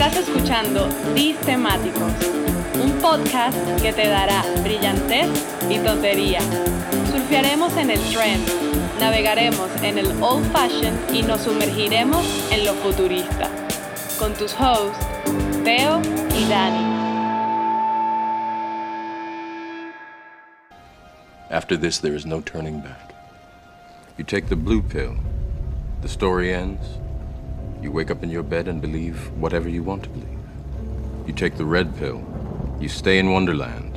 Estás escuchando Temáticos, un podcast que te dará brillantez y tontería. Surfearemos en el trend, navegaremos en el old fashion y nos sumergiremos en lo futurista. Con tus hosts, Teo y Dani. After this, there is no turning back. You take the blue pill, the story ends. You wake up in your bed and believe whatever you want to believe. You take the red pill, you stay in Wonderland,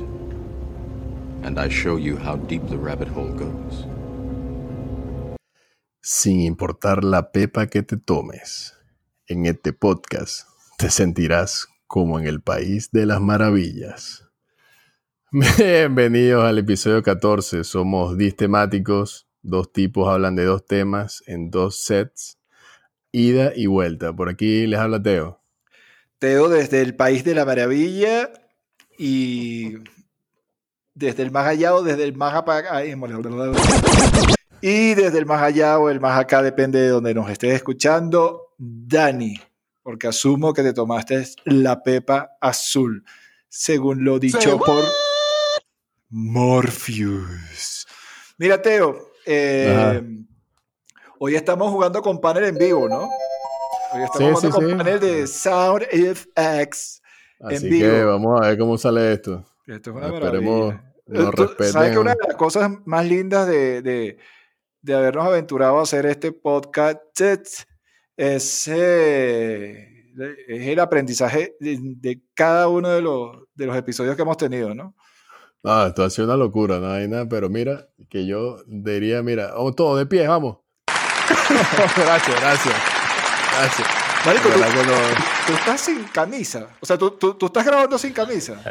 and I show you how deep the rabbit hole goes. Sin importar la pepa que te tomes, en este podcast te sentirás como en el país de las maravillas. Bienvenidos al episodio 14. Somos temáticos. Dos tipos hablan de dos temas en dos sets. Ida y vuelta. Por aquí les habla Teo. Teo desde el país de la maravilla y desde el más allá o desde el más acá. Y desde el más allá o el más acá, depende de donde nos estés escuchando, Dani, porque asumo que te tomaste la pepa azul, según lo dicho por Morpheus. Mira, Teo, eh, hoy estamos jugando con panel en vivo, ¿no? Hoy estamos jugando con panel de SoundFX en Así que vamos a ver cómo sale esto. Esto es una Esperemos nos respeten. ¿Sabes que una de las cosas más lindas de, de, de habernos aventurado a hacer este podcast es, eh, es el aprendizaje de, de, cada uno de los, de los episodios que hemos tenido, ¿no? Ah, esto ha sido una locura, no hay nada, pero mira, que yo diría, mira, vamos todos de pie, vamos. gracias, gracias. Gracias. Marico, tú, estás sin camisa. O sea, tú, tú, tú estás grabando sin camisa.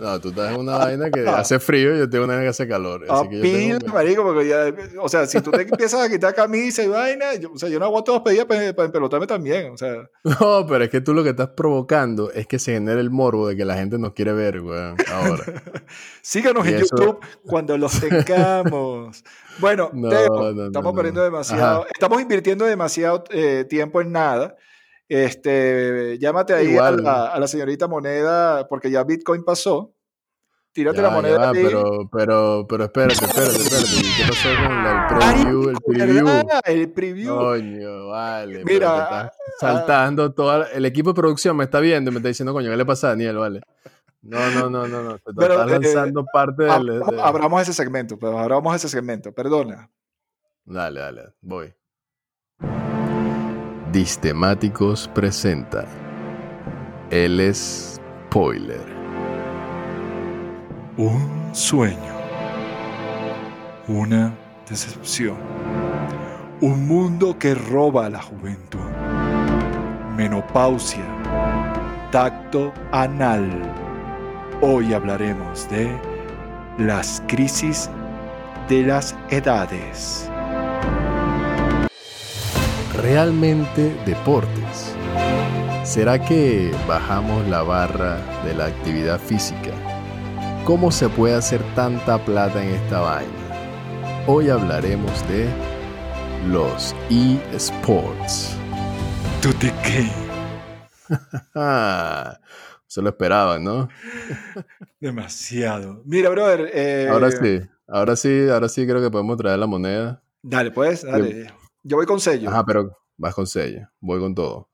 No, tú estás en una vaina que hace frío y yo tengo una vaina que hace calor. Así que yo tengo... marico, porque ya, o sea, si tú te empiezas a quitar camisa y vaina, yo, o sea, yo no aguanto dos pedidas para, para empelotarme también, o sea. No, pero es que tú lo que estás provocando es que se genere el morbo de que la gente nos quiere ver, weón, ahora. Síganos en YouTube cuando los tengamos. Bueno, estamos perdiendo demasiado, estamos invirtiendo demasiado eh, tiempo en nada. Este, llámate ahí a la, señorita moneda, porque ya Bitcoin pasó. Tírate la moneda. ahí. Pero, pero, pero espérate, espérate, espérate. ¿Qué pasó con el preview? el preview. El preview. Coño, vale. Mira, saltando todo. El equipo de producción me está viendo y me está diciendo, coño, ¿qué le pasa a Daniel? Vale. No, no, no, no, no. Te estás eh, lanzando parte del. Abramos ese segmento, pero abramos ese segmento, perdona. Dale, dale, voy. Distemáticos presenta El Spoiler. Un sueño. Una decepción. Un mundo que roba a la juventud. Menopausia. Tacto anal. Hoy hablaremos de las crisis de las edades realmente deportes? ¿Será que bajamos la barra de la actividad física? ¿Cómo se puede hacer tanta plata en esta vaina? Hoy hablaremos de los eSports. ¿Tú de qué? Se lo esperaban, ¿no? Demasiado. Mira, brother. Eh, ahora sí, ahora sí, ahora sí creo que podemos traer la moneda. Dale, pues, dale. Yo voy con sello. Ajá, pero vas con sello. Voy con todo.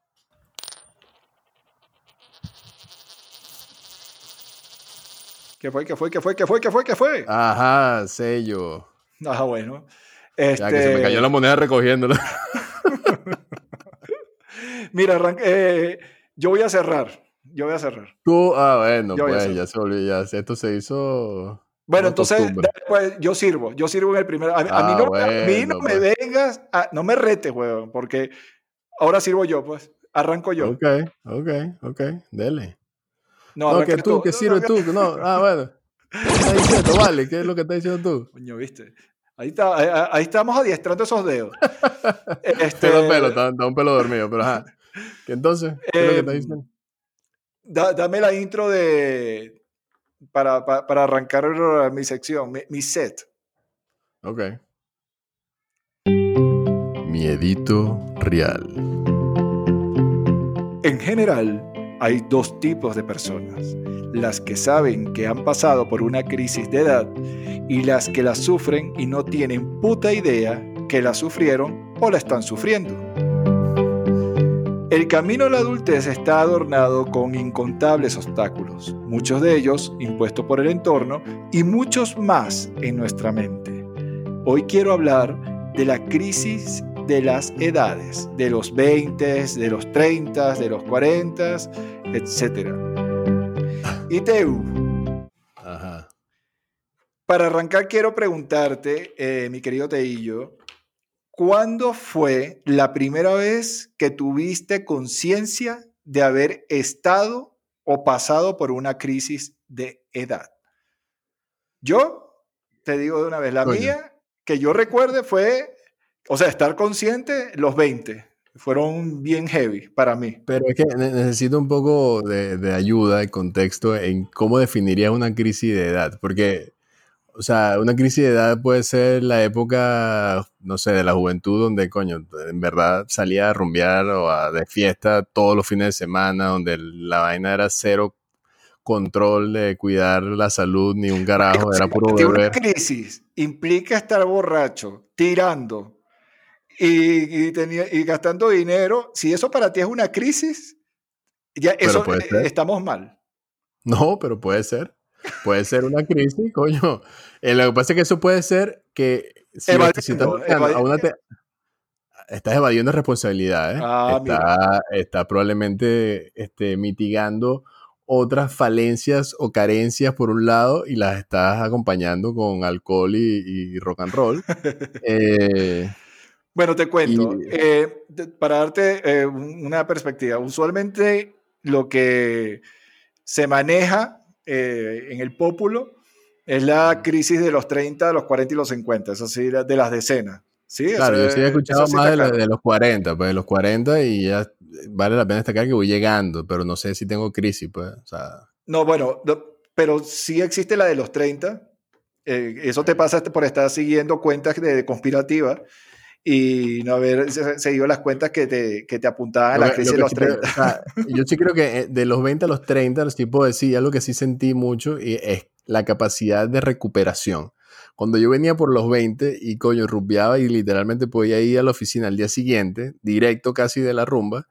¿Qué fue? ¿Qué fue? ¿Qué fue? ¿Qué fue? ¿Qué fue? ¿Qué fue? Ajá, sello. Ajá, bueno. Ya que se me cayó la este moneda recogiéndola. Mira, eh, yo voy a cerrar. Yo voy a cerrar. Tú, ah, bueno, pues ya se olvidó. Esto se hizo bueno, entonces después yo sirvo, yo sirvo en el primero. A, mí ah, no, no me pues. vengas, no me retes, weón, porque ahora sirvo yo, pues. Arranco yo. Ok, ok, ok, dele. No, que tú, que sirve tú. No, ah, bueno. ¿Qué estás diciendo, vale? ¿Qué es lo que estás diciendo tú? Coño, viste. Ahí, está, ahí, estamos adiestrando esos dedos. este... Te da pelo, está, un pelo dormido, pero ajá. ¿Qué entonces? ¿Qué es lo que estás em, diciendo? dame la intro de, para, para, arrancar mi sección, mi, set. Ok. Miedito real. En general, hay dos tipos de personas, las que saben que han pasado por una crisis de edad y las que la sufren y no tienen puta idea que la sufrieron o la están sufriendo. El camino a la adultez está adornado con incontables obstáculos, muchos de ellos impuestos por el entorno y muchos más en nuestra mente. Hoy quiero hablar de la crisis de las edades, de los 20, de los 30, de los 40, etc. Y Teu, para arrancar quiero preguntarte, eh, mi querido Teillo, ¿cuándo fue la primera vez que tuviste conciencia de haber estado o pasado por una crisis de edad? Yo te digo de una vez, la mía, que yo recuerde, fue o sea, estar consciente, los 20 fueron bien heavy para mí. Pero es que necesito un poco de, ayuda, de contexto en cómo definirías una crisis de edad, porque, o sea, una crisis de edad puede ser la época, no sé, de la juventud donde, coño, en verdad salía a rumbear o a de fiesta todos los fines de semana, donde la vaina era cero control de cuidar la salud ni un carajo, era puro beber. Una crisis implica estar borracho, tirando, y, y gastando dinero, si eso para ti es una crisis, ya eso eh, estamos mal. No, pero puede ser. Puede ser una crisis, coño. Eh, lo que pasa es que eso puede ser que si, estás, evadiendo responsabilidades, ah, está, probablemente este, mitigando otras falencias o carencias por un lado y las estás acompañando con alcohol y, rock and roll. eh, bueno, te cuento. Eh, para darte una perspectiva, usualmente lo que se maneja eh, en el pópulo es la crisis de los 30, los 40 y los 50, es así, de las decenas. ¿sí? Claro, yo sí he escuchado más de, los 40, pues de los 40 y ya vale la pena destacar que voy llegando, pero no sé si tengo crisis, pues. No, bueno, pero sí existe la de los 30. eso te pasa por estar siguiendo cuentas de conspirativas y no haber seguido las cuentas que te, que te apuntaban a la crisis de los 30. yo sí creo que eh, de los 20 a los 30, los tipos decía algo que sí sentí mucho y es la capacidad de recuperación. Cuando yo venía por los 20 y coño, rumbeaba y literalmente podía ir a la oficina al día siguiente, directo casi de la rumba,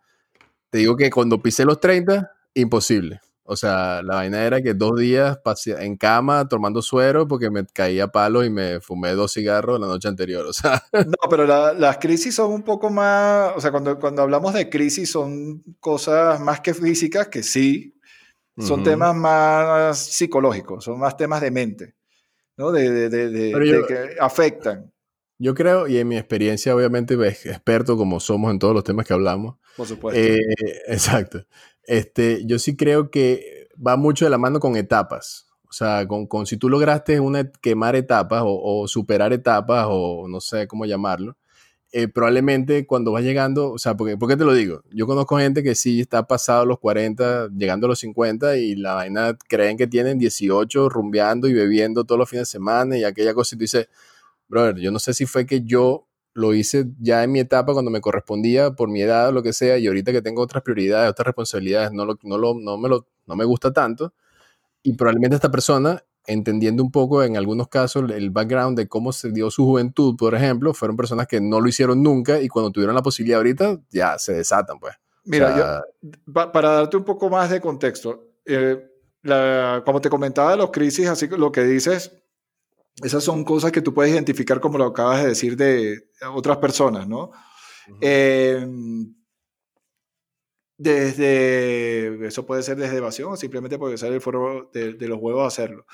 te digo que cuando pisé los 30, imposible. O sea, la vaina era que dos días pasé en cama tomando suero porque me caía palo y me fumé dos cigarros la noche anterior. O sea. No, pero las crisis son un poco más. O sea, cuando, cuando hablamos de crisis son cosas más que físicas, que sí. Son temas más psicológicos, son más temas de mente, ¿no? De, de, de, que afectan. Yo creo, y en mi experiencia, obviamente, experto como somos en todos los temas que hablamos. Por supuesto. Eh, exacto. Este, yo sí creo que va mucho de la mano con etapas. O sea, con, con si tú lograste una, quemar etapas o, superar etapas o no sé cómo llamarlo, eh, probablemente cuando vas llegando, o sea, porque, ¿por qué te lo digo? Yo conozco gente que sí está pasado los 40, llegando a los 50 y la vaina creen que tienen 18 rumbeando y bebiendo todos los fines de semana y aquella cosa y tú dices, brother, yo no sé si fue que yo lo hice ya en mi etapa cuando me correspondía por mi edad o lo que sea, y ahorita que tengo otras prioridades, otras responsabilidades, no, lo, no, lo, no, me, lo, no me gusta tanto. Y probablemente esta persona, entendiendo un poco en algunos casos el background de cómo se dio su juventud, por ejemplo, fueron personas que no lo hicieron nunca y cuando tuvieron la posibilidad ahorita, ya se desatan, pues. Mira, para darte un poco más de contexto, eh, como te comentaba, los crisis, así lo que dices, esas son cosas que tú puedes identificar como lo acabas de decir de otras personas, ¿no? Em, desde, eso puede ser desde evasión o simplemente puede ser el foro de, los huevos hacerlo.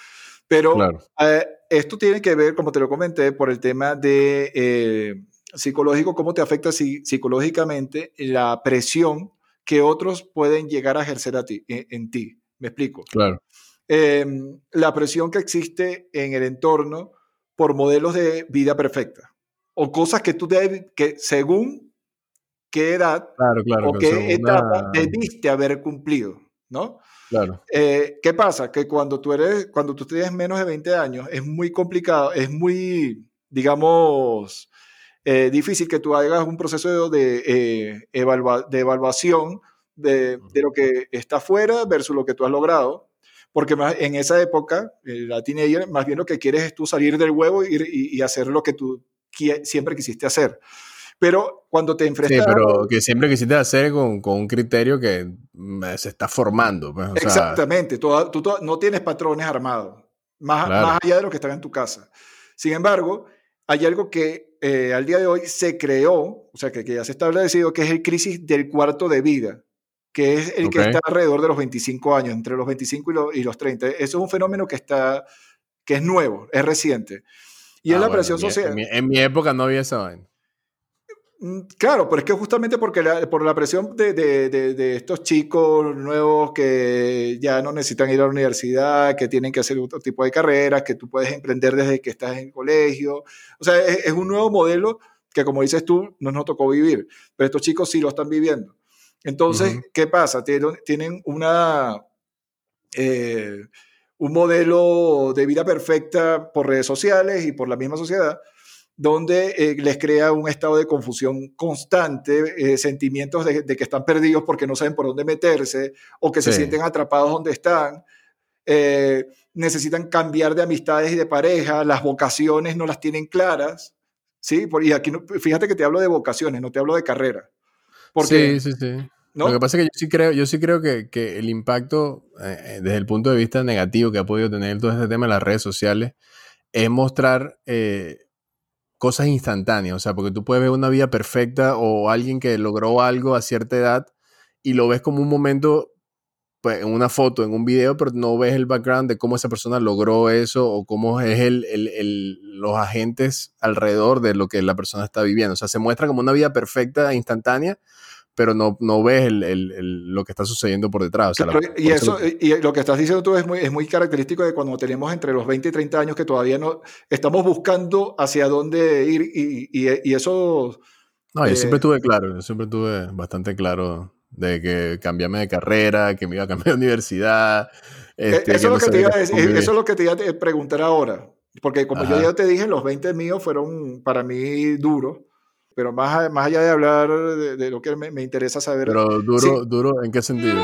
Pero eh, esto tiene que ver, como te lo comenté, por el tema de eh, psicológico, cómo te afecta psicológicamente la presión que otros pueden llegar a ejercer a ti, en, en ti. ¿Me explico? Claro. Em, la presión que existe en el entorno por modelos de vida perfecta o cosas que tú debes, que según qué edad o qué etapa debiste haber cumplido, ¿no? Claro. Eh, ¿Qué pasa? Que cuando tú eres, cuando tú tienes menos de 20 años, es muy complicado, es muy, digamos, eh, difícil que tú hagas un proceso de, eh, de evaluación de, lo que está afuera versus lo que tú has logrado. Porque en esa época, eh, la teenager, más bien lo que quieres es tú salir del huevo y, y, hacer lo que tú siempre quisiste hacer. Pero cuando te enfrentas... Sí, pero que siempre quisiste hacer con, con un criterio que mm, se está formando. Pues, exactamente, tú, no tienes patrones armados, más, más allá de lo que están en tu casa. Sin embargo, hay algo que eh, al día de hoy se creó, o sea, que, ya se está establecido, que es el crisis del cuarto de vida, que es el que está alrededor de los 25 años, entre los 25 y los, 30. Eso es un fenómeno que, está, que es nuevo, es reciente. Y es ah, la presión social. En mi, época no había esa vaina. Mm, claro, pero es que justamente porque por la presión de, de, de, estos chicos nuevos que ya no necesitan ir a la universidad, que tienen que hacer otro tipo de carreras, que tú puedes emprender desde que estás en el colegio. O sea, es, un nuevo modelo que, como dices tú, no nos tocó vivir, pero estos chicos sí lo están viviendo. Entonces, ¿qué pasa? Tienen, una, eh, un modelo de vida perfecta por redes sociales y por la misma sociedad donde eh, les crea un estado de confusión constante, eh, sentimientos de, que están perdidos porque no saben por dónde meterse o que se sienten atrapados donde están. Eh, necesitan cambiar de amistades y de pareja, las vocaciones no las tienen claras, ¿sí? Y aquí, fíjate que te hablo de vocaciones, no te hablo de carrera. Porque, sí, sí, sí. Lo que pasa es que yo sí creo, yo sí creo que, que el impacto, desde el punto de vista negativo que ha podido tener todo este tema de las redes sociales, es mostrar cosas instantáneas, o sea, porque tú puedes ver una vida perfecta o alguien que logró algo a cierta edad y lo ves como un momento, pues, en una foto, en un video, pero no ves el background de cómo esa persona logró eso o cómo es el, el, los agentes alrededor de lo que la persona está viviendo. O sea, se muestra como una vida perfecta, instantánea, pero no, no ves el, el, lo que está sucediendo por detrás. y, eso, y lo que estás diciendo tú es muy, es muy característico de cuando tenemos entre los 20 y 30 años que todavía no estamos buscando hacia dónde ir y, y, eso... No, yo siempre eh, tuve claro, yo siempre tuve bastante claro de que cambiarme de carrera, que me iba a cambiar de universidad. E, este, eso, es lo que te iba eso es lo que te iba a preguntar ahora, porque como yo ya te dije, los 20 míos fueron para mí duros pero más, más allá de hablar de, lo que me, me, interesa saber. Pero duro, duro, ¿en qué sentido?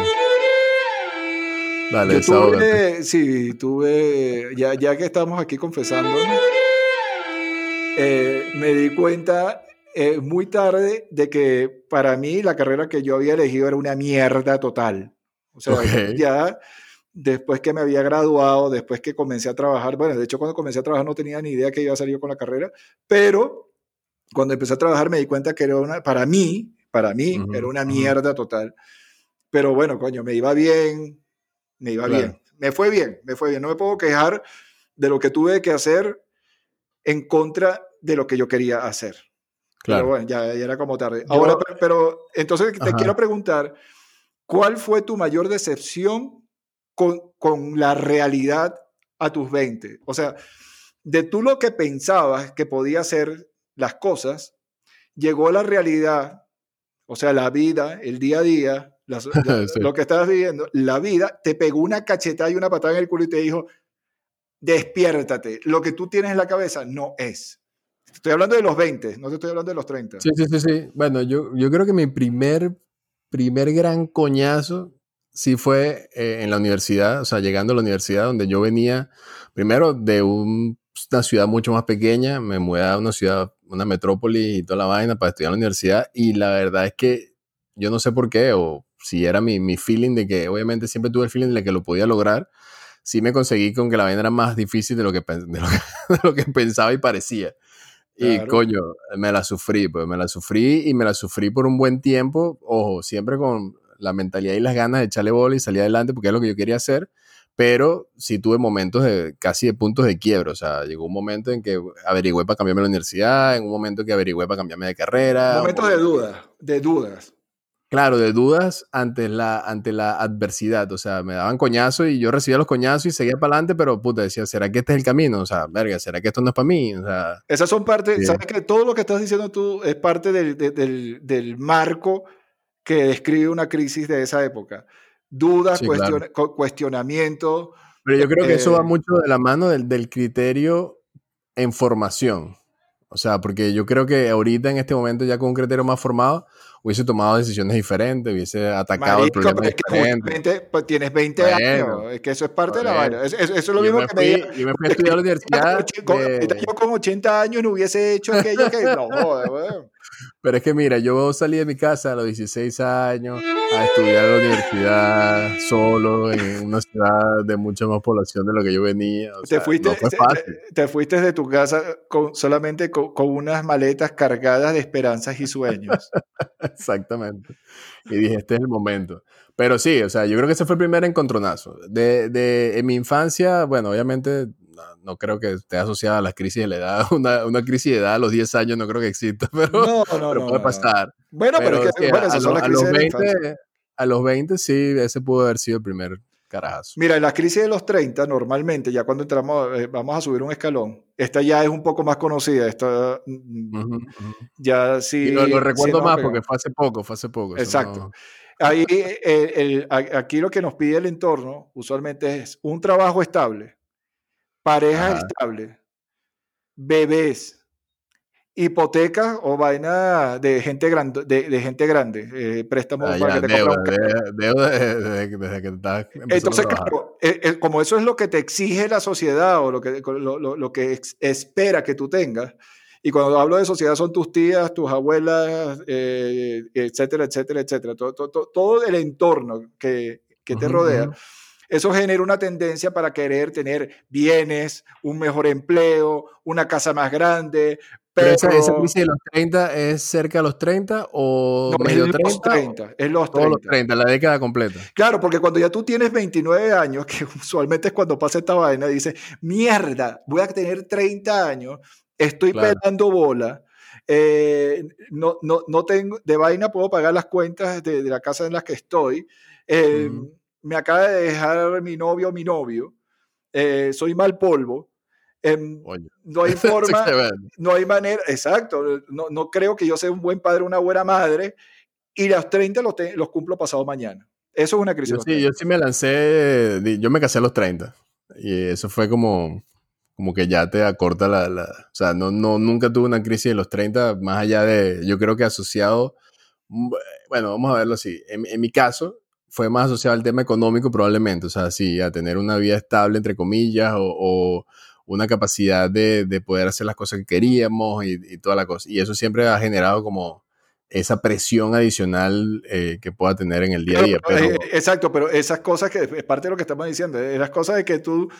Dale, Yo tuve, sí, tuve, ya, ya que estamos aquí confesando, eh, me di cuenta eh, muy tarde de que para mí la carrera que yo había elegido era una mierda total. O sea, ya después que me había graduado, después que comencé a trabajar, bueno, de hecho cuando comencé a trabajar no tenía ni idea que iba a salir con la carrera, pero cuando empecé a trabajar me di cuenta que era una, para mí, para mí, era una mierda total. Pero bueno, coño, me iba bien, me iba bien. Me fue bien, me fue bien. No me puedo quejar de lo que tuve que hacer en contra de lo que yo quería hacer. Claro. Pero bueno, ya, era como tarde. Ahora, pero, entonces te quiero preguntar, ¿cuál fue tu mayor decepción con, con la realidad a tus 20? O sea, de tú lo que pensabas que podía ser las cosas, llegó la realidad, o sea, la vida, el día a día, lo que estabas viviendo, la vida te pegó una cachetada y una patada en el culo y te dijo, despiértate, lo que tú tienes en la cabeza no es. Estoy hablando de los 20, no te estoy hablando de los 30. Sí, sí, sí, sí. Bueno, yo, yo creo que mi primer, primer gran coñazo sí fue eh, en la universidad, o sea, llegando a la universidad donde yo venía, primero de un, una ciudad mucho más pequeña, me mudé a una ciudad una metrópoli y toda la vaina para estudiar en la universidad. Y la verdad es que yo no sé por qué, o si era mi, mi feeling de que, obviamente siempre tuve el feeling de que lo podía lograr, sí me conseguí con que la vaina era más difícil de lo que, de lo que, pensaba y parecía. Y coño, me la sufrí, pues me la sufrí y me la sufrí por un buen tiempo, ojo, siempre con la mentalidad y las ganas de echarle bola y salir adelante porque es lo que yo quería hacer pero sí tuve momentos de casi de puntos de quiebra. O sea, llegó un momento en que averigüé para cambiarme la universidad, en un momento en que averigüé para cambiarme de carrera. Momentos de dudas, de dudas. Claro, de dudas ante la, ante la adversidad. O sea, me daban coñazos y yo recibía los coñazos y seguía para adelante, pero puta, decía, ¿será que este es el camino? O sea, verga, ¿será que esto no es para mí? O sea, Esas son partes, sabes que todo lo que estás diciendo tú es parte del, del, del marco que describe una crisis de esa época dudas, cuestionamiento. Pero yo creo que eso va eh, mucho de la mano del, criterio en formación. O sea, porque yo creo que ahorita en este momento ya con un criterio más formado hubiese tomado decisiones diferentes, hubiese atacado el problema diferente. Pues tienes 20 años, es que eso es parte de la vaina. Eso, es lo mismo que me Yo me fui a estudiar a la universidad. Yo con 80 años no hubiese hecho aquello que no, joder, pero es que mira, yo salí de mi casa a los 16 años a estudiar en la universidad solo en una ciudad de mucha más población de lo que yo venía. te, fuiste, Te, fuiste de tu casa con, solamente con, unas maletas cargadas de esperanzas y sueños. Exactamente. Y dije, este es el momento. Pero sí, o sea, yo creo que ese fue el primer encontronazo. De, de, en mi infancia, bueno, obviamente no, creo que esté asociada a la crisis de la edad. Una, una, crisis de edad a los 10 años no creo que exista, pero, no, no, puede pasar. Bueno, pero, es que, bueno, a, los 20, a los 20 sí, ese pudo haber sido el primer carajazo. Mira, en la crisis de los 30, normalmente, ya cuando entramos, eh, vamos a subir un escalón, esta ya es un poco más conocida, esta mm, ya sí. lo, recuerdo más porque fue hace poco, fue hace poco. Exacto. Ahí, el, aquí lo que nos pide el entorno usualmente es un trabajo estable, pareja estable, bebés, hipoteca o vaina de gente grande, de, gente grande, eh, préstamos ah, para que te deuda, deuda desde, que estás Entonces, claro, eh, eh, como eso es lo que te exige la sociedad o lo que, lo, que espera que tú tengas, y cuando hablo de sociedad son tus tías, tus abuelas, etcétera, etcétera, etcétera, todo, todo, todo el entorno que, que te rodea. Eso genera una tendencia para querer tener bienes, un mejor empleo, una casa más grande. Pero, esa, crisis de los 30 es cerca de los 30 o medio es los 30, Es los 30. los 30, la década completa. Claro, porque cuando ya tú tienes 29 años, que usualmente es cuando pasa esta vaina, dices, mierda, voy a tener 30 años, estoy pelando bola. Eh, no, no, no tengo, de vaina puedo pagar las cuentas de, la casa en la que estoy. Eh, me acaba de dejar mi novio o mi novio, eh, soy mal polvo, em, no hay forma, no hay manera, exacto, no, no, creo que yo sea un buen padre, una buena madre, y los 30 los, los cumplo pasado mañana. Eso es una crisis. Yo sí, yo sí me lancé, yo me casé a los 30, y eso fue como, como que ya te acorta la, la o sea, no, no, nunca tuve una crisis de los 30, más allá de, yo creo que asociado, bueno, vamos a verlo así, en, en mi caso, fue más asociado al tema económico probablemente, o sea, sí, a tener una vida estable, entre comillas, o, una capacidad de, poder hacer las cosas que queríamos y, toda la cosa. Y eso siempre ha generado como esa presión adicional eh, que pueda tener en el día a día. Eh, exacto, pero esas cosas que es parte de lo que estamos diciendo, esas cosas de que tú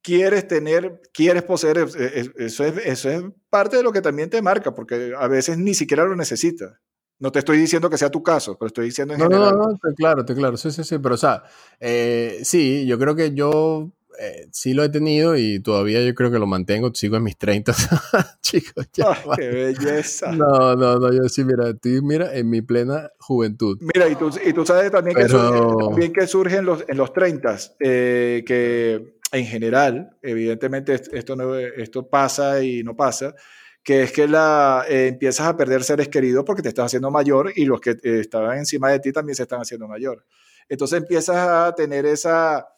quieres tener, quieres poseer, eso es, eso es parte de lo que también te marca, porque a veces ni siquiera lo necesitas. No te estoy diciendo que sea tu caso, pero estoy diciendo en no, general. No, no, estoy claro, estoy claro. Sí, sí, sí. Pero, o sea, eh, sí, yo creo que yo eh, sí lo he tenido y todavía yo creo que lo mantengo. Sigo en mis 30, chicos. Ya, ¡Qué belleza! No, no, no. Yo sí, mira, estoy, mira, en mi plena juventud. Mira, y tú, y tú sabes también, que surge, también que surge en los, en los 30, eh, que en general, evidentemente esto, no, esto pasa y no pasa que es que la, eh, empiezas a perder seres queridos porque te estás haciendo mayor y los que eh, estaban encima de ti también se están haciendo mayor. Entonces empiezas a tener esa,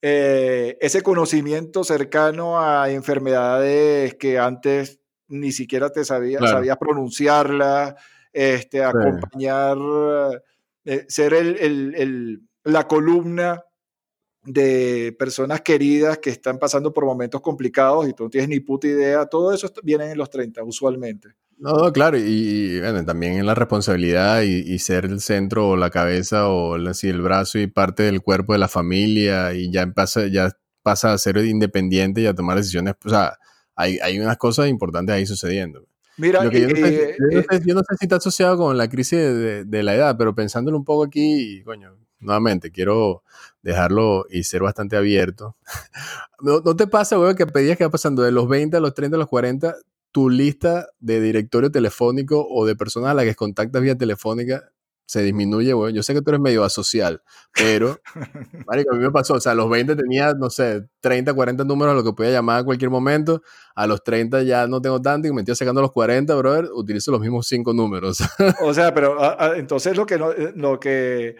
eh, ese conocimiento cercano a enfermedades que antes ni siquiera te sabías, sabías pronunciarlas, este, acompañar, ser el, el, el, la columna de personas queridas que están pasando por momentos complicados y tú no tienes ni puta idea, todo eso viene en los 30 usualmente. No, claro, y, bueno, también en la responsabilidad y, ser el centro o la cabeza o el, el brazo y parte del cuerpo de la familia y ya pasa, ya pasa a ser independiente y a tomar decisiones, o sea, hay, hay unas cosas importantes ahí sucediendo. Mira, yo, no sé, yo, no sé, si está asociado con la crisis de, de, la edad, pero pensándolo un poco aquí, coño, nuevamente, quiero dejarlo y ser bastante abierto. ¿No, te pasa, güey, que pedías que va pasando de los 20 a los 30 a los 40, tu lista de directorio telefónico o de personas a las que contactas vía telefónica se disminuye, güey. Yo sé que tú eres medio asocial, pero, marico, a mí me pasó, o sea, a los 20 tenía, no sé, 30, 40 números a los que podía llamar a cualquier momento, a los 30 ya no tengo tanto y me estoy sacando los 40, brother, utilizo los mismos 5 números. o sea, pero entonces lo que, no, eh, lo que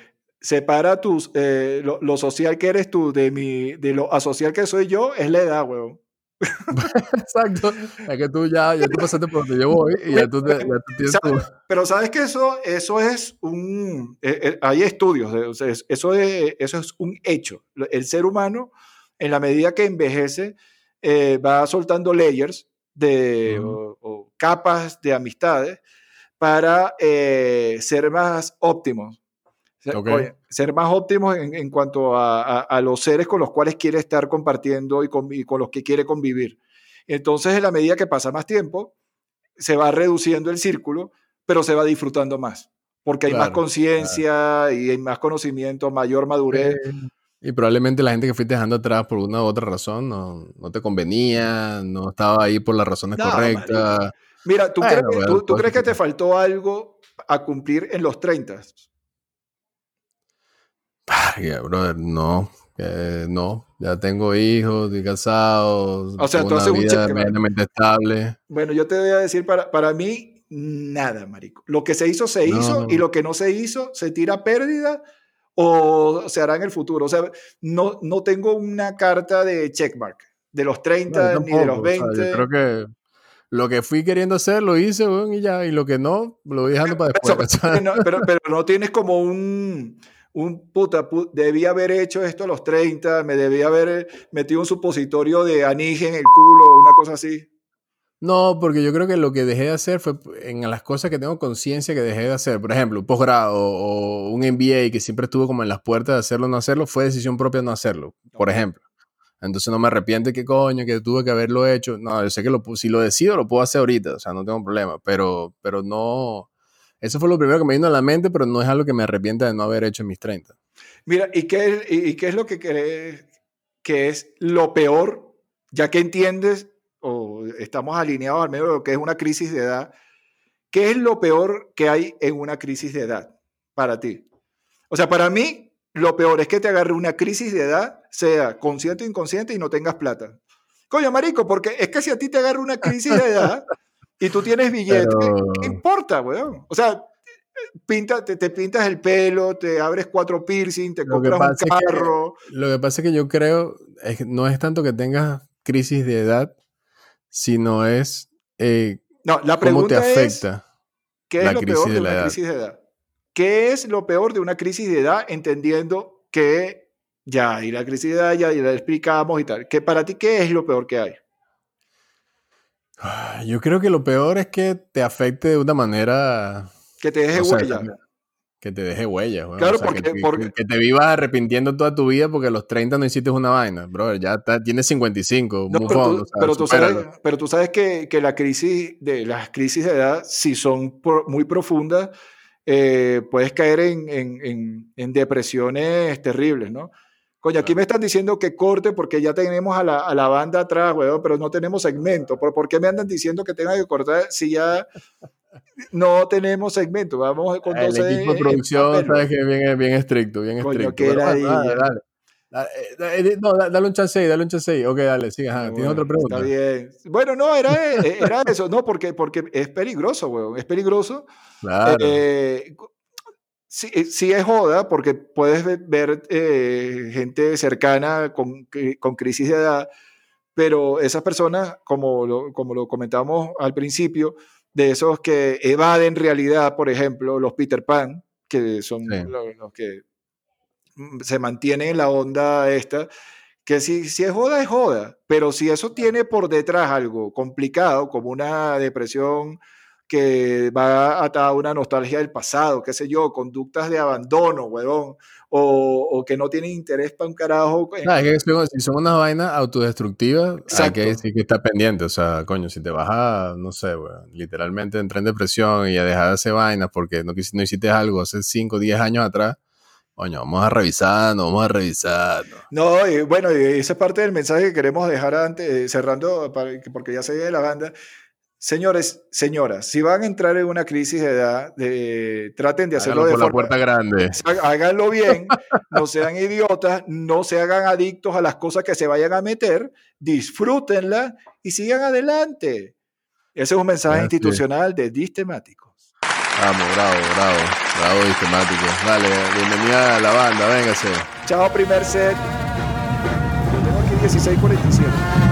separa tus, eh, lo, social que eres tú de, mi, de lo asocial que soy yo es la edad, weón. Exacto. Es que tú ya, ya tú pasaste por donde yo voy y ya tú, ya tú tienes Pero sabes que eso, eso es un... Eh, eh, hay estudios, eso, es, eso es un hecho. El ser humano, en la medida que envejece, eh, va soltando layers de, o, capas de amistades para ser más óptimos ser más óptimos en, cuanto a, los seres con los cuales quiere estar compartiendo y con, los que quiere convivir. Entonces, en la medida que pasa más tiempo, se va reduciendo el círculo, pero se va disfrutando más, porque hay más conciencia y hay más conocimiento, mayor madurez. y probablemente la gente que fuiste dejando atrás por una u otra razón no, te convenía, no estaba ahí por las razones correctas. Mira, ¿tú, crees, ¿tú, ¿tú crees que te faltó algo a cumplir en los 30? Brother, no. no, ya tengo hijos, estoy casado. O sea, tú haces un cheque. estable. Bueno, yo te voy a decir, para, para mí, nada, marico. Lo que se hizo, se hizo, y lo que no se hizo, se tira pérdida o se hará en el futuro. O sea, no, no tengo una carta de checkmark de los 30 ni de los 20. yo creo que lo que fui queriendo hacer lo hice, y ya, y lo que no, lo voy dejando para después. pero, pero no tienes como un un puta, debía haber hecho esto a los 30, me debía haber eh, metido un supositorio de anís en el culo, una cosa así. No, porque yo creo que lo que dejé de hacer fue en las cosas que tengo conciencia que dejé de hacer. Por ejemplo, un posgrado o un MBA que siempre estuvo como en las puertas de hacerlo o no hacerlo, fue decisión propia no hacerlo, por ejemplo. Entonces no me arrepiento que coño, que tuve que haberlo hecho. No, yo sé que lo, si lo decido lo puedo hacer ahorita, o sea, no tengo problema, pero, pero no, eso fue lo primero que me vino a la mente, pero no es algo que me arrepienta de no haber hecho en mis 30. Mira, ¿y qué es, y, qué es lo que crees que es lo peor, ya que entiendes o estamos alineados al medio de lo que es una crisis de edad? ¿Qué es lo peor que hay en una crisis de edad para ti? O sea, para mí, lo peor es que te agarre una crisis de edad, sea consciente o inconsciente, y no tengas plata. Coño, marico, porque es que si a ti te agarra una crisis de edad, y tú tienes billete, ¿qué importa, weón? O sea, pinta, te, pintas el pelo, te abres cuatro piercing, te compras un carro. lo que pasa es que yo creo, es, no es tanto que tengas crisis de edad, sino es eh, no, la cómo te afecta ¿qué es lo peor de, una crisis de edad? ¿Qué es lo peor de una crisis de edad entendiendo que ya, y la crisis de edad ya, ya la explicamos y tal? ¿Que para ti qué es lo peor que hay? Yo creo que lo peor es que te afecte de una manera. Que te deje huella. Que te deje huella. Claro, porque, que, te vivas arrepintiendo toda tu vida porque a los 30 no hiciste una vaina. Brother, ya tienes 55. pero, tú, sabes, pero, tú, sabes, que, la crisis de, las crisis de edad, si son muy profundas, eh, puedes caer en, en, en depresiones terribles, ¿no? Coño, aquí me están diciendo que corte porque ya tenemos a la, a la banda atrás, weón, pero no tenemos segmento. ¿Por, ¿Por, qué me andan diciendo que tenga que cortar si ya no tenemos segmento? Vamos con El equipo de producción, sabes que es bien, bien estricto, bien Coño, estricto. dale, dale, dale. Eh, no, dale un chance ahí, dale un chance ahí. Ok, dale, sigue. ¿Tienes otra pregunta? Está bien. Bueno, no, era, eh, era eso, no, porque, porque es peligroso, weón. Es peligroso. Claro. Eh, eh, sí, es joda porque puedes ver eh, gente cercana con, con, crisis de edad, pero esas personas, como lo, como lo comentamos al principio, de esos que evaden realidad, por ejemplo, los Peter Pan, que son los, que mm, se mantienen en la onda esta, que si, si es joda, es joda, pero si eso tiene por detrás algo complicado, como una depresión, que va a una nostalgia del pasado, qué sé yo, conductas de abandono, huevón, o, o que no tienen interés para un carajo. es que si son unas vainas autodestructivas, hay que decir que está pendiente, o sea, coño, si te vas a, no sé, weón, literalmente entrar en depresión y a dejar de hacer vainas porque no, no hiciste algo hace 5 o 10 años atrás, Coño, vamos a revisar, vamos a revisar. No, y bueno, esa es parte del mensaje que queremos dejar antes, eh, cerrando, porque ya se de la banda. Señores, señoras, si van a entrar en una crisis de edad, traten de hacerlo de por la puerta grande. Háganlo bien, no sean idiotas, no se hagan adictos a las cosas que se vayan a meter, disfrútenla y sigan adelante. Ese es un mensaje institucional de Distemáticos. Vamos, bravo, bravo, bravo Distemáticos. Dale, bienvenida a la banda, véngase. Chao, primer set. Yo tengo aquí 16.47.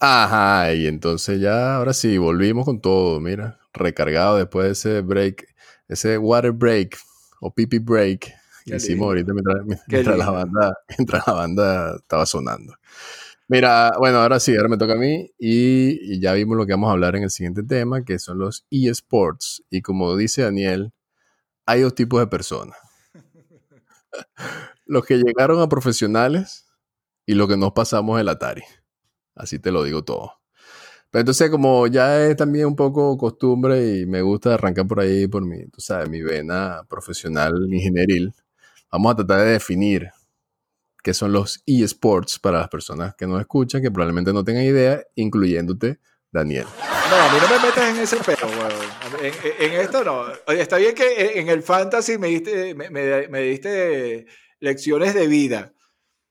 Ajá, y entonces ya, ahora sí, volvimos con todo, mira, recargado después de ese break, ese water break o pipi break hicimos ahorita mientras, la banda, mientras la banda estaba sonando. Mira, bueno, ahora sí, ahora me toca a mí y, ya vimos lo que vamos a hablar en el siguiente tema, que son los eSports. Y como dice Daniel, hay dos tipos de personas. los que llegaron a profesionales y los que nos pasamos el Atari. Así te lo digo todo. Pero entonces, como ya es también un poco costumbre y me gusta arrancar por ahí por mi, tú sabes, mi vena profesional ingenieril, vamos a tratar de definir qué son los eSports para las personas que nos escuchan, que probablemente no tengan idea, incluyéndote, Daniel. No, a mí no me metas en ese pelo, weón. En, esto no. está bien que en el fantasy me diste, me, diste lecciones de vida.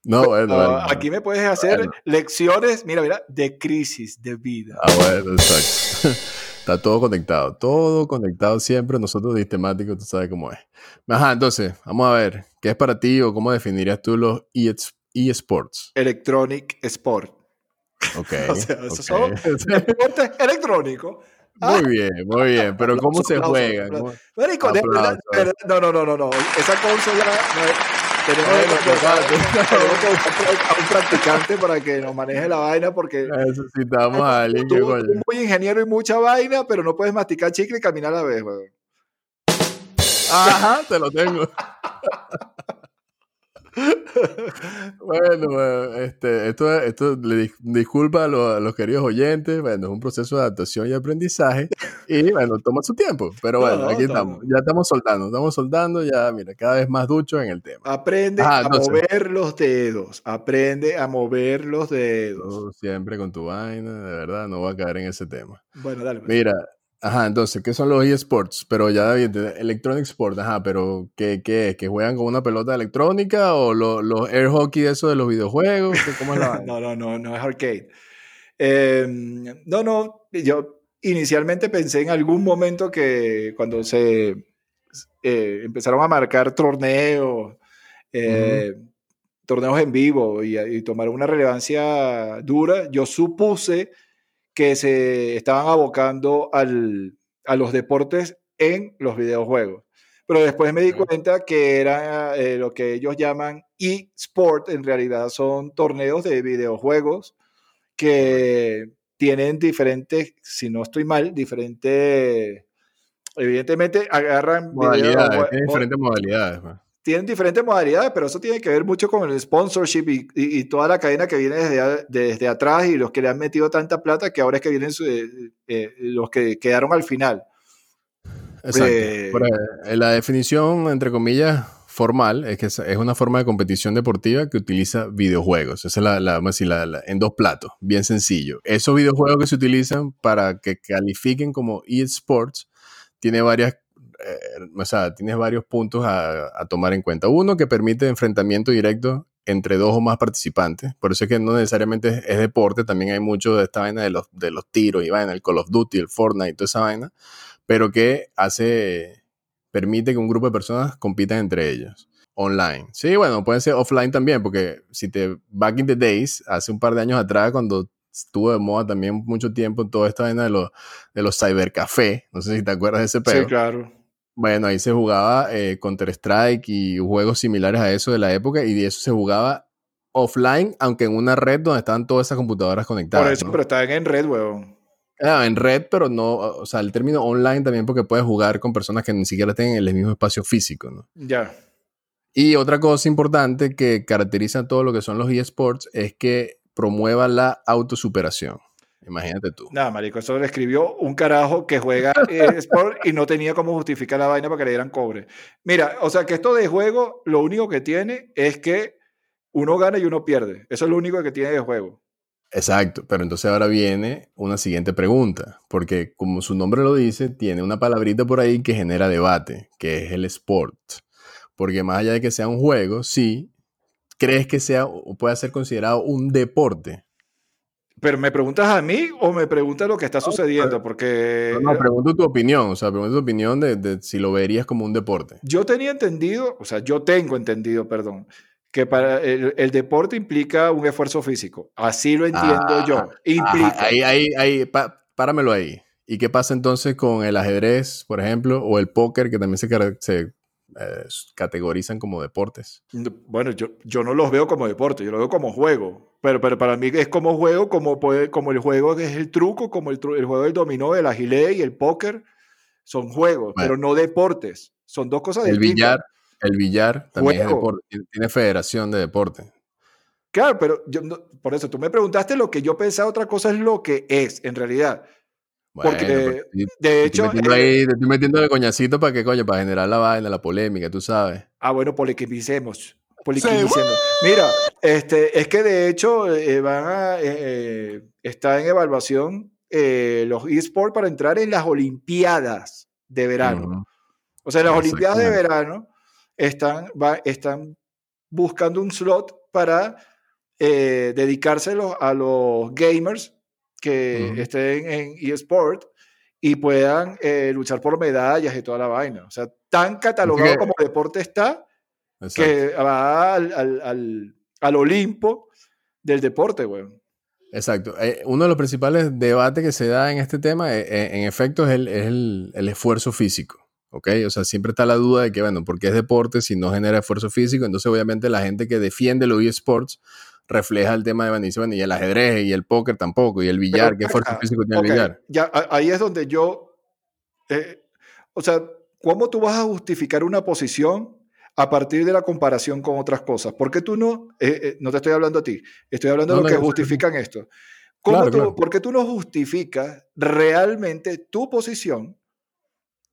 No, bueno, Aquí me puedes hacer lecciones, mira, mira, de crisis de vida. Ah, bueno, exacto. Está todo conectado, todo conectado siempre. Nosotros sistemáticos, tú sabes cómo es. Ajá, entonces, vamos a ver, ¿qué es para ti o cómo definirías tú los eSports? Electronic Sport. Ok. o sea, esos son deportes electrónicos. Muy ah. bien, muy bien. Pero ¿cómo se juega? no, no, no, no, no. Esa consola tenemos, que buscar a un practicante para que nos maneje la vaina porque necesitamos a alguien que muy ingeniero y mucha vaina, pero no puedes masticar chicle y caminar a la vez, weón. Ajá, te lo tengo. bueno, este, esto, esto le disculpa a los, queridos oyentes. Bueno, es un proceso de adaptación y aprendizaje. Y bueno, toma su tiempo. Pero bueno, aquí estamos. Ya estamos soltando, estamos soltando. Ya, mira, cada vez más ducho en el tema. Aprende a mover los dedos. Aprende a mover los dedos. siempre con tu vaina, de verdad, no voy a caer en ese tema. Bueno, dale. Pues. Mira, Ajá, entonces, ¿qué son los eSports? Pero ya, Electronic Sports, ajá, pero ¿qué, qué es? ¿Que juegan con una pelota electrónica o los air hockey, eso de los videojuegos? ¿Cómo es la no, no, no, no es arcade. Em, no, no, yo inicialmente pensé en algún momento que cuando se eh, empezaron a marcar torneos, eh, torneos en vivo y, y tomaron una relevancia dura, yo supuse que se estaban abocando al, a los deportes en los videojuegos. Pero después me di cuenta que era eh, lo que ellos llaman e-sport, en realidad son torneos de videojuegos que tienen diferentes, si no estoy mal, diferentes, evidentemente agarran modalidades, diferentes modalidades. Pues tienen diferentes modalidades, pero eso tiene que ver mucho con el sponsorship y, toda la cadena que viene desde, desde, atrás y los que le han metido tanta plata que ahora es que vienen eh, eh, los que quedaron al final. Exacto. Eh, la definición, entre comillas, formal es que es una forma de competición deportiva que utiliza videojuegos. Esa es la, la, la, en dos platos, bien sencillo. Esos videojuegos que se utilizan para que califiquen como eSports tiene varias eh, o sea, tienes varios puntos a, tomar en cuenta. Uno que permite enfrentamiento directo entre dos o más participantes. Por eso es que no necesariamente es, deporte, también hay mucho de esta vaina de los, de los tiros y vaina, el Call of Duty, el Fortnite, toda esa vaina, pero que hace, permite que un grupo de personas compitan entre ellos. Online. Sí, bueno, pueden ser offline también, porque si te, back in the days, hace un par de años atrás, cuando estuvo de moda también mucho tiempo toda esta vaina de los, de los cybercafé, no sé si te acuerdas de ese pedo. Sí, claro bueno, ahí se jugaba eh, Counter-Strike y juegos similares a eso de la época y de eso se jugaba offline, aunque en una red donde estaban todas esas computadoras conectadas. Por eso, pero estaban en red, weón. Ah, en red, pero no, o sea, el término online también porque puedes jugar con personas que ni siquiera tienen el mismo espacio físico, ¿no? Ya. Y otra cosa importante que caracteriza todo lo que son los eSports es que promueva la autosuperación. Imagínate tú. Nada, marico, eso lo escribió un carajo que juega Sport y no tenía cómo justificar la vaina para que le dieran cobre. Mira, o sea que esto de juego, lo único que tiene es que uno gana y uno pierde. Eso es lo único que tiene de juego. Exacto, pero entonces ahora viene una siguiente pregunta, porque como su nombre lo dice, tiene una palabrita por ahí que genera debate, que es el sport. Porque más allá de que sea un juego, sí, crees que sea o pueda ser considerado un deporte? Pero me preguntas a mí o me preguntas lo que está sucediendo, porque... No, pregunto tu opinión, o sea, pregunto tu opinión de, si lo verías como un deporte. Yo tenía entendido, o sea, yo tengo entendido, perdón, que para el, deporte implica un esfuerzo físico. Así lo entiendo yo. Implica. ahí, ahí, ahí, páramelo ahí. ¿Y qué pasa entonces con el ajedrez, por ejemplo, o el póker, que también se, se eh, categorizan como deportes? Bueno, yo, yo no los veo como deporte, yo los veo como juego. Pero, pero para mí es como juego, como, puede, como el juego que es el truco, como el, el juego del dominó, el agilé y el póker. Son juegos, pero no deportes. Son dos cosas el Billar, el billar también es deporte, tiene federación de deporte. Claro, pero yo, por eso tú me preguntaste lo que yo pensaba, otra cosa es lo que es en realidad. Porque, de hecho. Te estoy, ahí, metiendo el coñacito para que, coño, para generar la vaina, la polémica, tú sabes. Ah, bueno, poliquimicemos. Mira, este, es que de hecho eh, van a, eh, está en evaluación eh, los esports para entrar en las Olimpiadas de verano. O sea, las Olimpiadas de verano están, va, están buscando un slot para dedicárselo a los gamers que estén en eSport y puedan eh, luchar por medallas y toda la vaina. O sea, tan catalogado como deporte está que va al, al, al, Olimpo del deporte, güey. Exacto. Eh, uno de los principales debates que se da en este tema, eh, en efecto, es, el, es el, el, esfuerzo físico. ¿Ok? O sea, siempre está la duda de que, bueno, ¿por qué es deporte si no genera esfuerzo físico? Entonces, obviamente, la gente que defiende los eSports refleja el tema de Van y el ajedrez y el póker tampoco, y el billar, ¿qué fuerza físico tiene el billar? Ya, ahí es donde yo, eh, o sea, ¿cómo tú vas a justificar una posición a partir de la comparación con otras cosas? ¿Por qué tú no, eh, eh, no te estoy hablando a ti, estoy hablando de lo que justifican esto? ¿Cómo ¿Por qué tú no justificas realmente tu posición?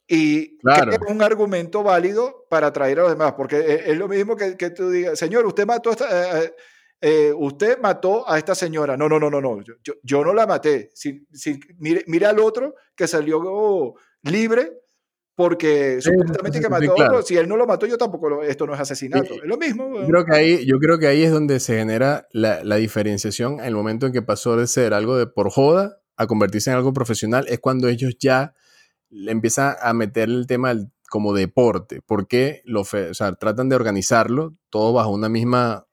Y claro. es un argumento válido para atraer a los demás, porque es, lo mismo que, que, tú digas, señor, usted mató a esta, eh, usted mató a esta señora. No, no, no, no, no. Yo, yo, no la maté. Si, si, mire, mira al otro que salió libre porque supuestamente que mató a otro. Si él no lo mató, yo tampoco esto no es asesinato. es lo mismo. Yo creo, que ahí, yo creo que ahí es donde se genera la, la diferenciación en el momento en que pasó de ser algo de por joda a convertirse en algo profesional. Es cuando ellos ya empiezan a meter el tema como deporte. Porque lo o sea, tratan de organizarlo todo bajo una misma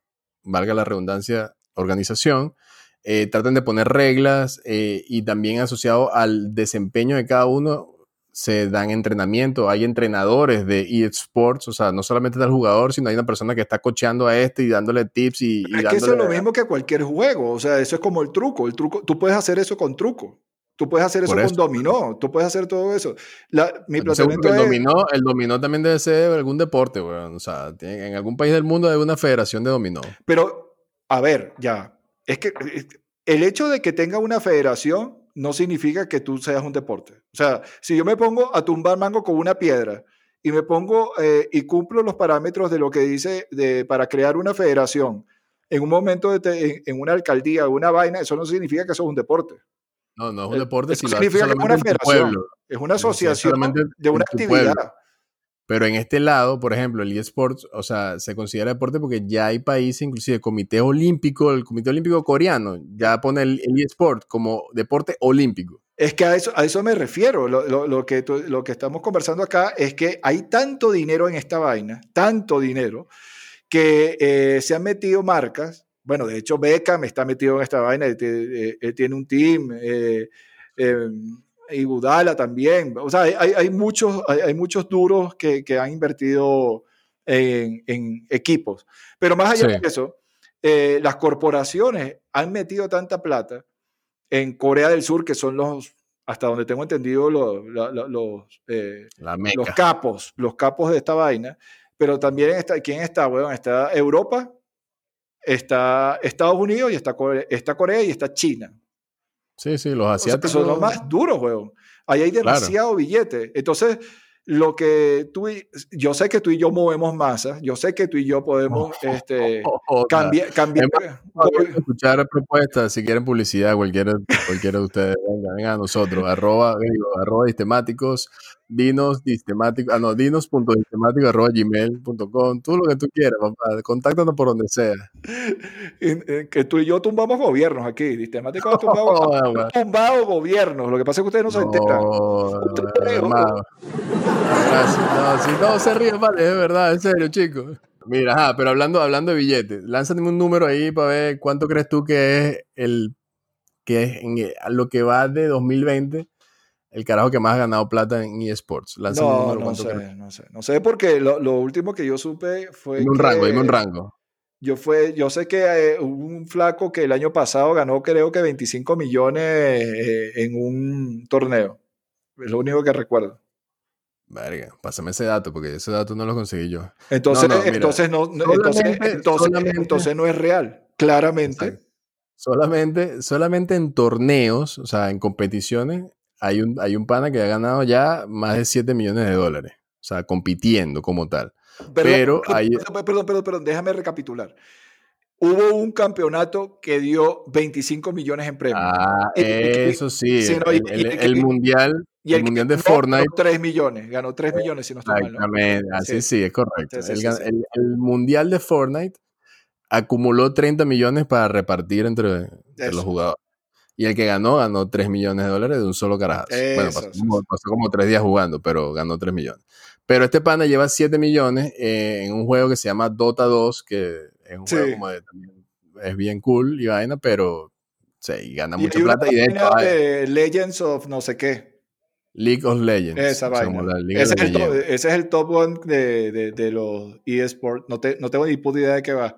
valga la redundancia, organización, eh, tratan de poner reglas eh, y también asociado al desempeño de cada uno se dan entrenamiento, hay entrenadores de eSports, o sea, no solamente está el jugador, sino hay una persona que está cocheando a este y dándole tips y, y es que eso es lo mismo que cualquier juego, o sea, eso es como el truco, el truco, tú puedes hacer eso con truco. Tú puedes hacer eso, con dominó, tú puedes hacer todo eso. mi planteamiento el, dominó, el dominó también debe ser algún deporte, O sea, en algún país del mundo hay una federación de dominó. Pero, a ver, ya. Es que el hecho de que tenga una federación no significa que tú seas un deporte. O sea, si yo me pongo a tumbar mango con una piedra y me pongo eh, y cumplo los parámetros de lo que dice de, para crear una federación en un momento de en, una alcaldía o una vaina, eso no significa que eso es un deporte. No, no es un deporte, sino significa que es una federación, es una asociación de una actividad. Pero en este lado, por ejemplo, el eSports, o sea, se considera deporte porque ya hay países, inclusive el Comité Olímpico, el Comité Olímpico Coreano, ya pone el, eSport como deporte olímpico. Es que a eso, a eso me refiero. Lo, lo, que, lo que estamos conversando acá es que hay tanto dinero en esta vaina, tanto dinero, que eh, se han metido marcas bueno, de hecho Beckham está metido en esta vaina, él, tiene un team, eh, y Budala también. O sea, hay, muchos, hay, muchos duros que, han invertido en, equipos. Pero más allá de eso, eh, las corporaciones han metido tanta plata en Corea del Sur, que son los, hasta donde tengo entendido, los, los, eh, los capos, los capos de esta vaina. Pero también está, ¿quién está, weón? Está Europa, está Estados Unidos y está Corea, está Corea y está China. Sí, sí, los asiáticos. son los más duros, weón. Ahí hay demasiado billete. Entonces, lo que tú y, yo sé que tú y yo movemos masas, yo sé que tú y yo podemos este, cambiar, cambiar escuchar propuestas, si quieren publicidad, cualquiera, cualquiera de ustedes, vengan, vengan a nosotros, arroba, arroba sistemáticos, dinos distemático, ah no, dinos.sistemático arroba gmail.com, tú lo que tú quieras, papá, contáctanos por donde sea. que tú y yo tumbamos gobiernos aquí, sistemáticos tumbamos, tumbado gobiernos, lo que pasa es que ustedes no, se enteran. No, no, si no se ríe, vale, es verdad, en serio, chicos. Mira, pero hablando, hablando de billetes, lánzame un número ahí para ver cuánto crees tú que es el que es en, lo que va de 2020 el carajo que más ha ganado plata en eSports. No, no sé, no sé, no sé porque lo, lo, último que yo supe fue dime un rango, dime un rango. Yo, fue, yo sé que eh, hubo un flaco que el año pasado ganó creo que 25 millones eh, en un torneo. Es lo único que recuerdo. Verga, pásame ese dato porque ese dato no lo conseguí yo. Entonces no, entonces, no, entonces, entonces, no es real, claramente. Solamente, solamente en torneos, o sea, en competiciones, hay un, hay un pana que ha ganado ya más de 7 millones de dólares. O sea, compitiendo como tal. Pero, perdón, perdón, perdón, perdón, déjame recapitular hubo un campeonato que dio 25 millones en premios. Ah, eso sí. el, mundial, y el, mundial de Fortnite. Ganó 3 millones, ganó 3 millones si no estoy mal. Exactamente, así sí. es correcto. el, mundial de Fortnite acumuló 30 millones para repartir entre, los jugadores. Y el que ganó, ganó 3 millones de dólares de un solo carajo. Bueno, pasó, como, pasó, como, 3 días jugando, pero ganó 3 millones. Pero este pana lleva 7 millones eh, en un juego que se llama Dota 2, que es un juego como de también, es bien cool y vaina, pero sí, gana mucha plata. Y de Legends of no sé qué. League of Legends. Esa vaina. Ese, es top, ese, es el top, one de, de, de los eSports. No, te, no tengo ni puta idea de qué va.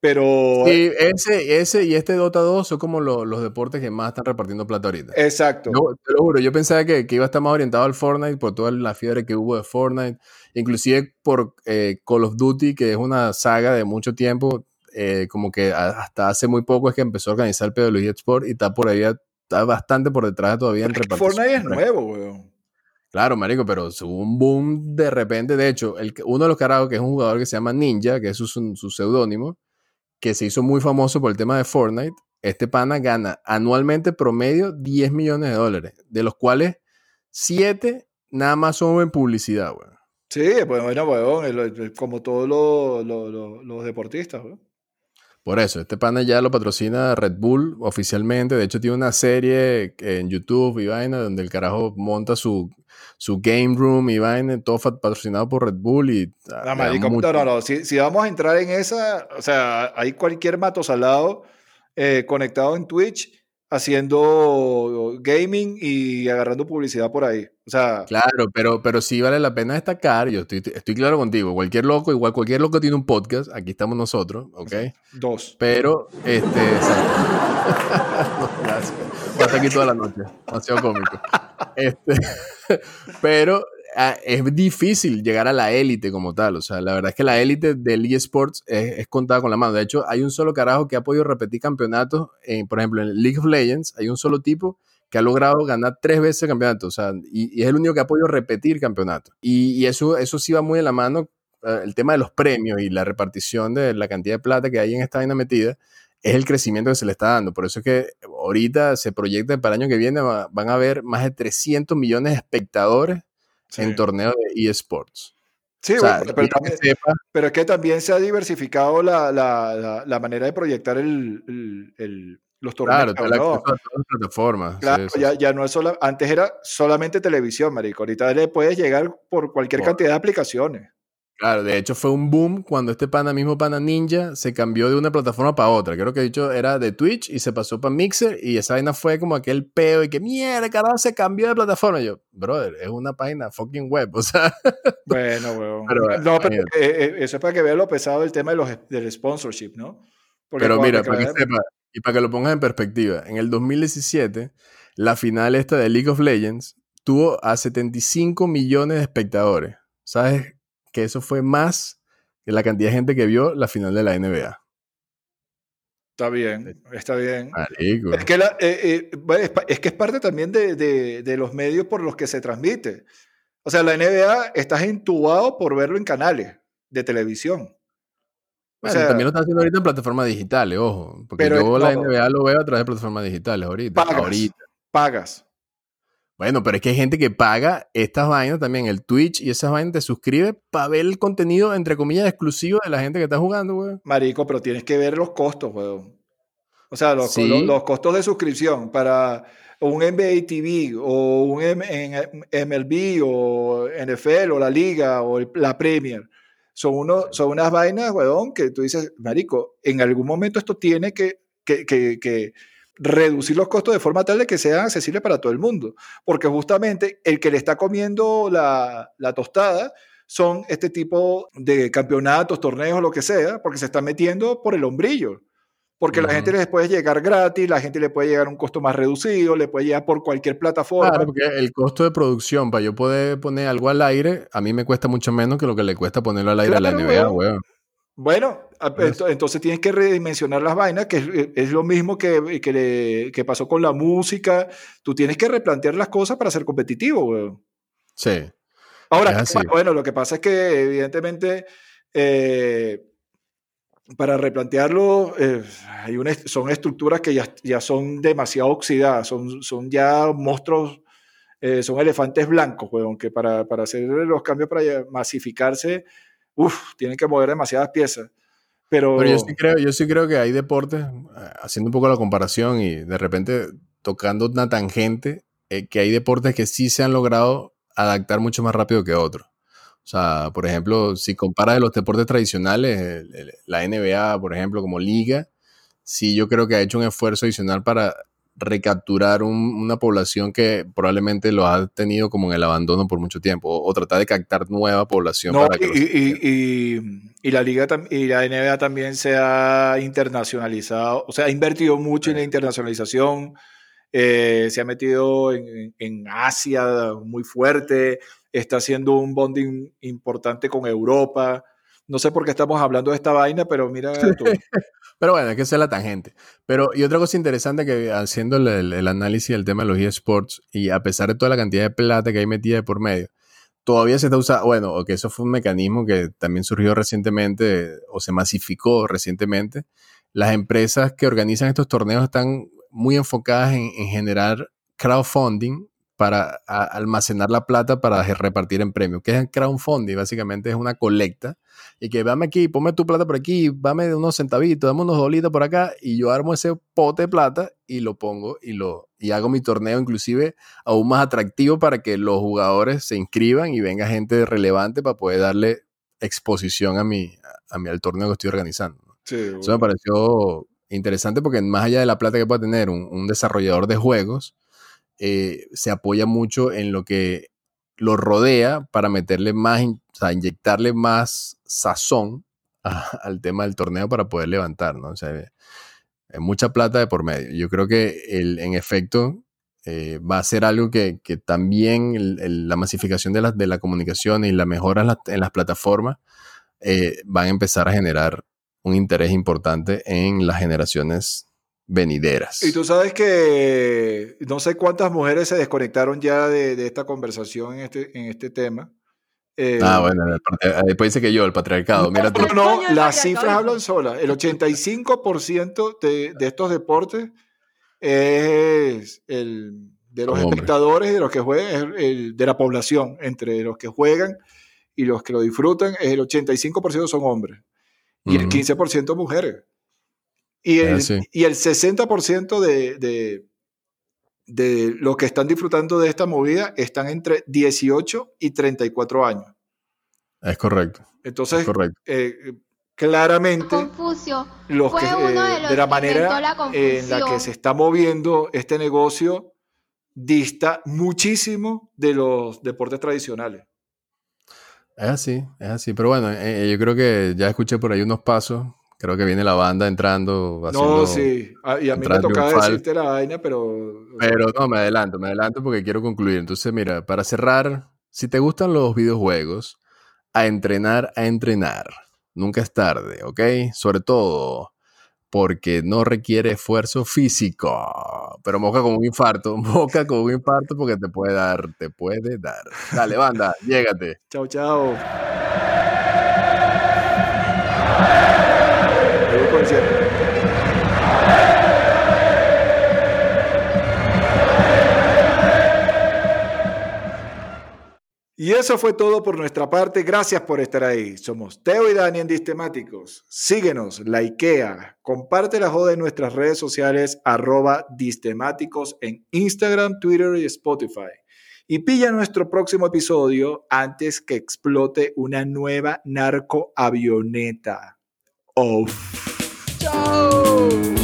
Pero. Sí, ese, ese y este Dota 2 son como los deportes que más están repartiendo plata ahorita. Exacto. te lo juro, yo pensaba que, que, iba a estar más orientado al Fortnite por toda la fiebre que hubo de Fortnite, inclusive por eh, Call of Duty, que es una saga de mucho tiempo, eh, como que hasta hace muy poco es que empezó a organizar el los eSports y está por ahí, está bastante por detrás todavía en repartición. Fortnite es nuevo, weón. Claro, marico, pero hubo un boom de repente. De hecho, el, uno de los carajos, que es un jugador que se llama Ninja, que es su, su seudónimo, que se hizo muy famoso por el tema de Fortnite, este pana gana anualmente promedio 10 millones de dólares, de los cuales 7 nada más son en publicidad, weón. Sí, pues bueno, weón, como todos los, deportistas, weón. Por eso, este pana ya lo patrocina Red Bull oficialmente. De hecho, tiene una serie en YouTube y vaina donde el carajo monta su, su game room y vaina, todo patrocinado por Red Bull. Y, ah, no, no, no, Si, vamos a entrar en esa, o sea, hay cualquier mato salado eh, conectado en Twitch haciendo gaming y agarrando publicidad por ahí. O sea, claro, pero, pero sí vale la pena destacar, yo estoy, estoy claro contigo, cualquier loco, igual cualquier loco tiene un podcast, aquí estamos nosotros, ¿ok? Dos. Pero, este, gracias. Hasta aquí toda la noche, demasiado cómico. Este, pero es difícil llegar a la élite como tal. O sea, la verdad es que la élite del eSports es, es, contada con la mano. De hecho, hay un solo carajo que ha podido repetir campeonatos. por ejemplo, en League of Legends hay un solo tipo que ha logrado ganar tres veces el campeonato. O sea, y, es el único que ha podido repetir campeonato. Y, eso, eso sí va muy en la mano. Eh, el tema de los premios y la repartición de la cantidad de plata que hay en esta vaina metida es el crecimiento que se le está dando. Por eso es que ahorita se proyecta para el año que viene van a haber más de 300 millones de espectadores en torneos de eSports. Sí, pero, es que también se ha diversificado la, la, la, manera de proyectar el, el, los torneos. Claro, ¿no? todas las plataformas. Claro, ya, ya, no es solo, antes era solamente televisión, marico. Ahorita le puedes llegar por cualquier cantidad de aplicaciones. Claro, de hecho fue un boom cuando este pana, mismo pana ninja, se cambió de una plataforma para otra. Creo que dicho era de Twitch y se pasó para Mixer y esa vaina fue como aquel peo y que mierda, carajo, se cambió de plataforma. Y yo, brother, es una página fucking web, o sea. Bueno, weón. no, pero eh, eh, eso es para que veas lo pesado del tema de los, del sponsorship, ¿no? pero mira, para que sepa, y para que lo pongas en perspectiva, en el 2017, la final esta de League of Legends tuvo a 75 millones de espectadores. ¿Sabes que eso fue más que la cantidad de gente que vio la final de la NBA. Está bien, está bien. Es que, eh, eh, es, que es parte también de, los medios por los que se transmite. O sea, la NBA estás entubado por verlo en canales de televisión. Bueno, también lo están haciendo ahorita en plataformas digitales, ojo. Porque yo la NBA lo veo a través de plataformas digitales ahorita. Pagas. Ahorita. Pagas. Bueno, pero es que hay gente que paga estas vainas también, el Twitch y esas vainas te suscribe para ver el contenido, entre comillas, exclusivo de la gente que está jugando, weón. Marico, pero tienes que ver los costos, weón. O sea, los, los, costos de suscripción para un NBA TV o un MLB o NFL o la Liga o la Premier. Son, uno, son unas vainas, weón, que tú dices, Marico, en algún momento esto tiene que, que, que reducir los costos de forma tal de que sean accesibles para todo el mundo. Porque justamente el que le está comiendo la, tostada son este tipo de campeonatos, torneos, lo que sea, porque se están metiendo por el hombrillo. Porque la gente les puede llegar gratis, la gente le puede llegar a un costo más reducido, le puede llegar por cualquier plataforma. Claro, porque el costo de producción para yo poder poner algo al aire, a mí me cuesta mucho menos que lo que le cuesta ponerlo al aire a la NBA, weón. Bueno, entonces tienes que redimensionar las vainas, que es, lo mismo que, que, pasó con la música. Tú tienes que replantear las cosas para ser competitivo, weón. Sí. Ahora, bueno, lo que pasa es que evidentemente eh, para replantearlo eh, hay son estructuras que ya, ya, son demasiado oxidadas, son, son ya monstruos, eh, son elefantes blancos, weón, que para, para hacer los cambios para masificarse Uf, tienen que mover demasiadas piezas. Pero, yo, sí creo, yo sí creo que hay deportes, eh, haciendo un poco la comparación y de repente tocando una tangente, eh, que hay deportes que sí se han logrado adaptar mucho más rápido que otros. O sea, por ejemplo, si comparas los deportes tradicionales, la NBA, por ejemplo, como liga, sí yo creo que ha hecho un esfuerzo adicional para recapturar una población que probablemente lo ha tenido como en el abandono por mucho tiempo, o, tratar de captar nueva población. y, la liga y la NBA también se ha internacionalizado, o sea, ha invertido mucho en la internacionalización, eh, se ha metido en, en, Asia muy fuerte, está haciendo un bonding importante con Europa. No sé por qué estamos hablando de esta vaina, pero mira tú. Pero bueno, hay que ser la tangente. Pero, y otra cosa interesante que haciendo el, análisis del tema de los eSports, y a pesar de toda la cantidad de plata que hay metida por medio, todavía se está usando, bueno, o que eso fue un mecanismo que también surgió recientemente o se masificó recientemente. Las empresas que organizan estos torneos están muy enfocadas en generar crowdfunding para almacenar la plata para repartir en premios, que es crowdfunding, básicamente es una colecta, y que dame aquí, ponme tu plata por aquí, dame unos centavitos, dame unos dolitos por acá, y yo armo ese pote de plata y lo pongo y, lo, y hago mi torneo inclusive aún más atractivo para que los jugadores se inscriban y venga gente relevante para poder darle exposición a mi, a mi, al torneo que estoy organizando. Eso me pareció interesante porque más allá de la plata que pueda tener un desarrollador de juegos, eh, se apoya mucho en lo que lo rodea para meterle más, o sea, inyectarle más sazón al tema del torneo para poder levantar, ¿no? O sea, hay mucha plata de por medio. Yo creo que el, en efecto eh, va a ser algo que, también la masificación de la, de la comunicación y la mejora en, las plataformas eh, van a empezar a generar un interés importante en las generaciones venideras. Y tú sabes que no sé cuántas mujeres se desconectaron ya de, esta conversación en este, en este tema. Eh, ah, bueno, después dice que yo, el patriarcado. Mira tú. No, no, las cifras hablan solas. El 85% de, de, estos deportes es el de los espectadores y de los que juegan, el, de la población, entre los que juegan y los que lo disfrutan, es el 85% son hombres y el 15% mujeres. Y el, y el 60% de, de, de los que están disfrutando de esta movida están entre 18 y 34 años. Es correcto. Entonces, eh, claramente, los que, eh, de, la manera en la que se está moviendo este negocio, dista muchísimo de los deportes tradicionales. Es así, es así. Pero bueno, eh, yo creo que ya escuché por ahí unos pasos Creo que viene la banda entrando. no, sí. Y a mí me tocaba decirte la vaina, pero. Pero no, me adelanto, me adelanto porque quiero concluir. Entonces, mira, para cerrar, si te gustan los videojuegos, a entrenar, a entrenar. Nunca es tarde, ¿ok? Sobre todo porque no requiere esfuerzo físico. Pero moca con un infarto, moca con un infarto porque te puede dar, te puede dar. Dale, banda, llégate. Chao, chao. Y eso fue todo por nuestra parte. Gracias por estar ahí. Somos Teo y Dani en Distemáticos. Síguenos, likea, comparte la joda en nuestras redes sociales arroba Distemáticos en Instagram, Twitter y Spotify. Y pilla nuestro próximo episodio antes que explote una nueva narcoavioneta. Off. Oh.